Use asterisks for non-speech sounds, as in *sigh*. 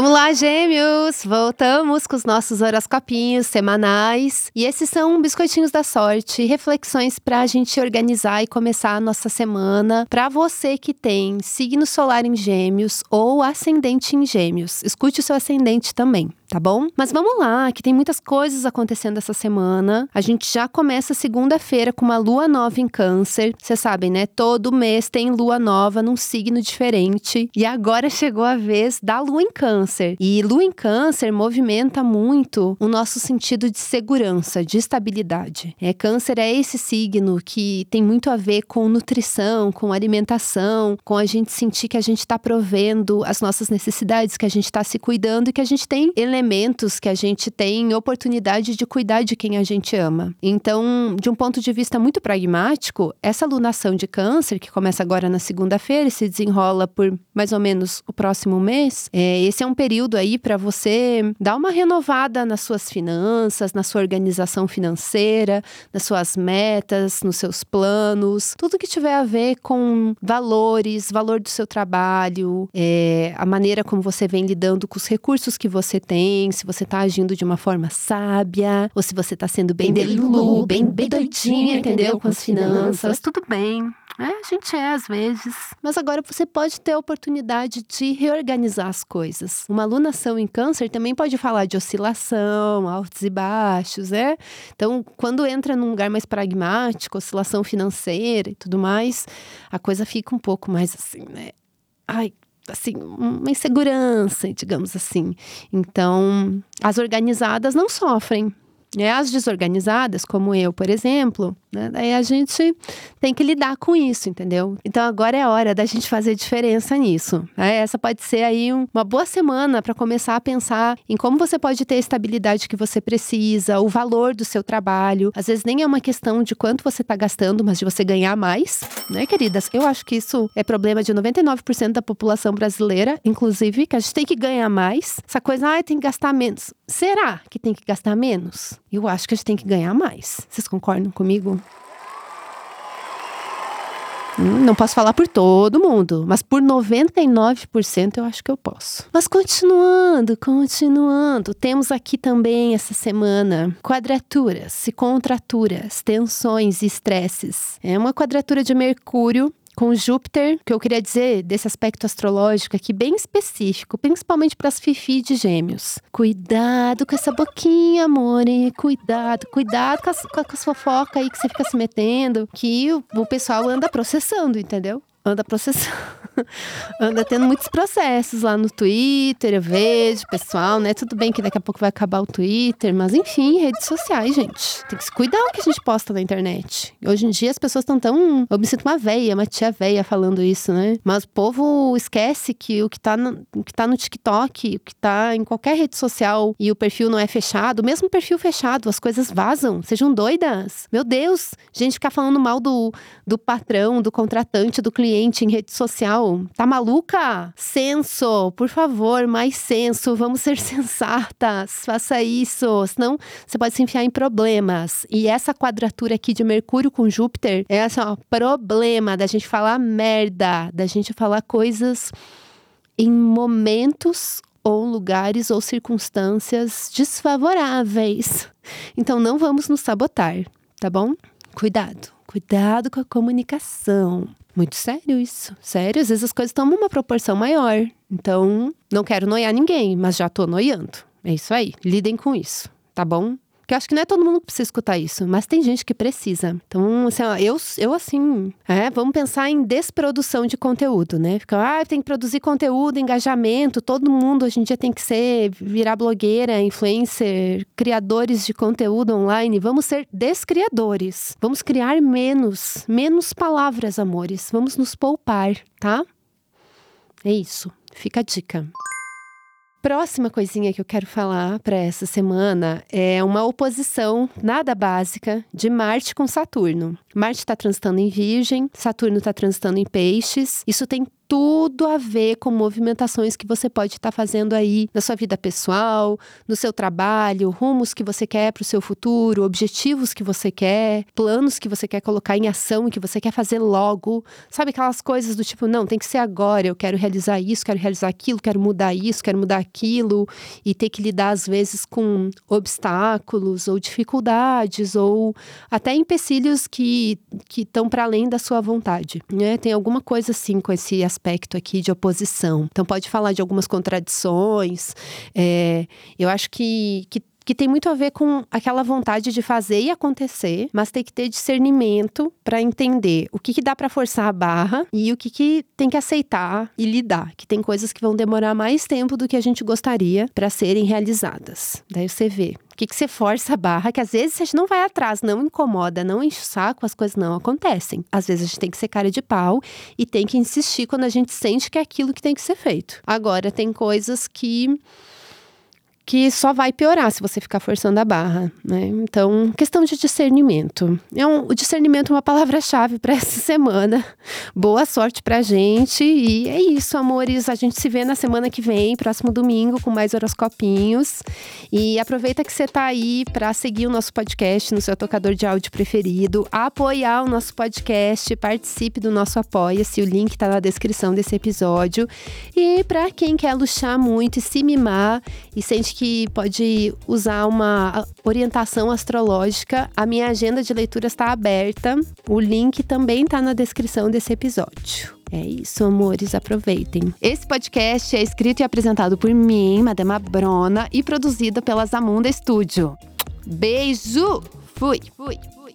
Vamos lá, gêmeos! Voltamos com os nossos horoscopinhos semanais. E esses são biscoitinhos da sorte, reflexões para a gente organizar e começar a nossa semana. Para você que tem signo solar em gêmeos ou ascendente em gêmeos, escute o seu ascendente também tá bom? Mas vamos lá, que tem muitas coisas acontecendo essa semana. A gente já começa segunda-feira com uma lua nova em Câncer. Vocês sabem, né? Todo mês tem lua nova num signo diferente. E agora chegou a vez da lua em Câncer. E lua em Câncer movimenta muito o nosso sentido de segurança, de estabilidade. É, câncer é esse signo que tem muito a ver com nutrição, com alimentação, com a gente sentir que a gente está provendo as nossas necessidades, que a gente está se cuidando e que a gente tem elementos elementos que a gente tem oportunidade de cuidar de quem a gente ama. Então, de um ponto de vista muito pragmático, essa lunação de câncer, que começa agora na segunda-feira e se desenrola por mais ou menos o próximo mês, é, esse é um período aí para você dar uma renovada nas suas finanças, na sua organização financeira, nas suas metas, nos seus planos, tudo que tiver a ver com valores, valor do seu trabalho, é, a maneira como você vem lidando com os recursos que você tem bem, se você tá agindo de uma forma sábia, ou se você tá sendo bem delulu, bem, bem doidinha, entendeu? Com as finanças, tudo bem. É, a gente é às vezes. Mas agora você pode ter a oportunidade de reorganizar as coisas. Uma alunação em câncer também pode falar de oscilação, altos e baixos, né? Então, quando entra num lugar mais pragmático, oscilação financeira e tudo mais, a coisa fica um pouco mais assim, né? Ai, assim, uma insegurança, digamos assim. Então, as organizadas não sofrem. É, as desorganizadas, como eu, por exemplo, né? Daí a gente tem que lidar com isso, entendeu? Então agora é hora da gente fazer diferença nisso. Né? Essa pode ser aí uma boa semana para começar a pensar em como você pode ter a estabilidade que você precisa, o valor do seu trabalho. Às vezes nem é uma questão de quanto você está gastando, mas de você ganhar mais, né, queridas? Eu acho que isso é problema de 99% da população brasileira, inclusive, que a gente tem que ganhar mais. Essa coisa, ah, tem que gastar menos. Será que tem que gastar menos? Eu acho que a gente tem que ganhar mais. Vocês concordam comigo? Hum, não posso falar por todo mundo, mas por 99% eu acho que eu posso. Mas continuando, continuando, temos aqui também essa semana quadraturas e contraturas, tensões e estresses. É uma quadratura de Mercúrio com Júpiter, que eu queria dizer desse aspecto astrológico aqui bem específico, principalmente para as fifi de gêmeos. Cuidado com essa boquinha, amore. Cuidado, cuidado com as, com as fofocas aí que você fica se metendo, que o, o pessoal anda processando, entendeu? anda processando, *laughs* anda tendo muitos processos lá no Twitter, eu vejo, pessoal, né? Tudo bem que daqui a pouco vai acabar o Twitter, mas enfim, redes sociais, gente. Tem que se cuidar o que a gente posta na internet. Hoje em dia as pessoas estão tão. Eu me sinto uma veia, uma tia veia falando isso, né? Mas o povo esquece que o que tá no, o que tá no TikTok, o que tá em qualquer rede social e o perfil não é fechado, mesmo perfil fechado, as coisas vazam. Sejam doidas. Meu Deus, gente ficar falando mal do, do patrão, do contratante, do cliente em rede social. Tá maluca? Senso, por favor, mais senso. Vamos ser *laughs* sensatas. Faça isso. Senão você pode se enfiar em problemas. E essa quadratura aqui de Mercúrio com Júpiter é assim, ó, problema da gente falar merda, da gente falar coisas em momentos ou lugares ou circunstâncias desfavoráveis. Então não vamos nos sabotar, tá bom? Cuidado, cuidado com a comunicação. Muito sério isso. Sério, às vezes as coisas tomam uma proporção maior. Então, não quero noiar ninguém, mas já tô noiando. É isso aí. Lidem com isso, tá bom? Porque eu acho que não é todo mundo que precisa escutar isso, mas tem gente que precisa. Então, assim, ó, eu, eu assim, é, vamos pensar em desprodução de conteúdo, né? Fica, ah, tem que produzir conteúdo, engajamento, todo mundo hoje em dia tem que ser, virar blogueira, influencer, criadores de conteúdo online. Vamos ser descriadores. Vamos criar menos, menos palavras, amores. Vamos nos poupar, tá? É isso. Fica a dica. Próxima coisinha que eu quero falar para essa semana é uma oposição nada básica de Marte com Saturno. Marte está transitando em Virgem, Saturno está transitando em Peixes. Isso tem tudo a ver com movimentações que você pode estar tá fazendo aí na sua vida pessoal, no seu trabalho, rumos que você quer para o seu futuro, objetivos que você quer, planos que você quer colocar em ação e que você quer fazer logo. Sabe aquelas coisas do tipo, não, tem que ser agora, eu quero realizar isso, quero realizar aquilo, quero mudar isso, quero mudar aquilo, e ter que lidar às vezes com obstáculos ou dificuldades ou até empecilhos que estão para além da sua vontade. Né? Tem alguma coisa assim com esse aspecto aqui de oposição. Então pode falar de algumas contradições. É, eu acho que, que que tem muito a ver com aquela vontade de fazer e acontecer, mas tem que ter discernimento para entender o que, que dá para forçar a barra e o que, que tem que aceitar e lidar. Que tem coisas que vão demorar mais tempo do que a gente gostaria para serem realizadas. Daí você vê o que, que você força a barra, que às vezes gente não vai atrás, não incomoda, não enche o saco, as coisas não acontecem. Às vezes a gente tem que ser cara de pau e tem que insistir quando a gente sente que é aquilo que tem que ser feito. Agora, tem coisas que que só vai piorar se você ficar forçando a barra, né? Então, questão de discernimento. É um, o discernimento é uma palavra-chave para *laughs* essa semana. Boa sorte pra gente e é isso, amores. A gente se vê na semana que vem, próximo domingo, com mais horoscopinhos. E aproveita que você tá aí para seguir o nosso podcast no seu tocador de áudio preferido, apoiar o nosso podcast, participe do nosso Apoia-se, o link tá na descrição desse episódio. E para quem quer luxar muito e se mimar e sente que que pode usar uma orientação astrológica, a minha agenda de leitura está aberta. O link também está na descrição desse episódio. É isso, amores, aproveitem. Esse podcast é escrito e apresentado por mim, Madema Brona, e produzido pela Zamunda Studio. Beijo! Fui, fui, fui.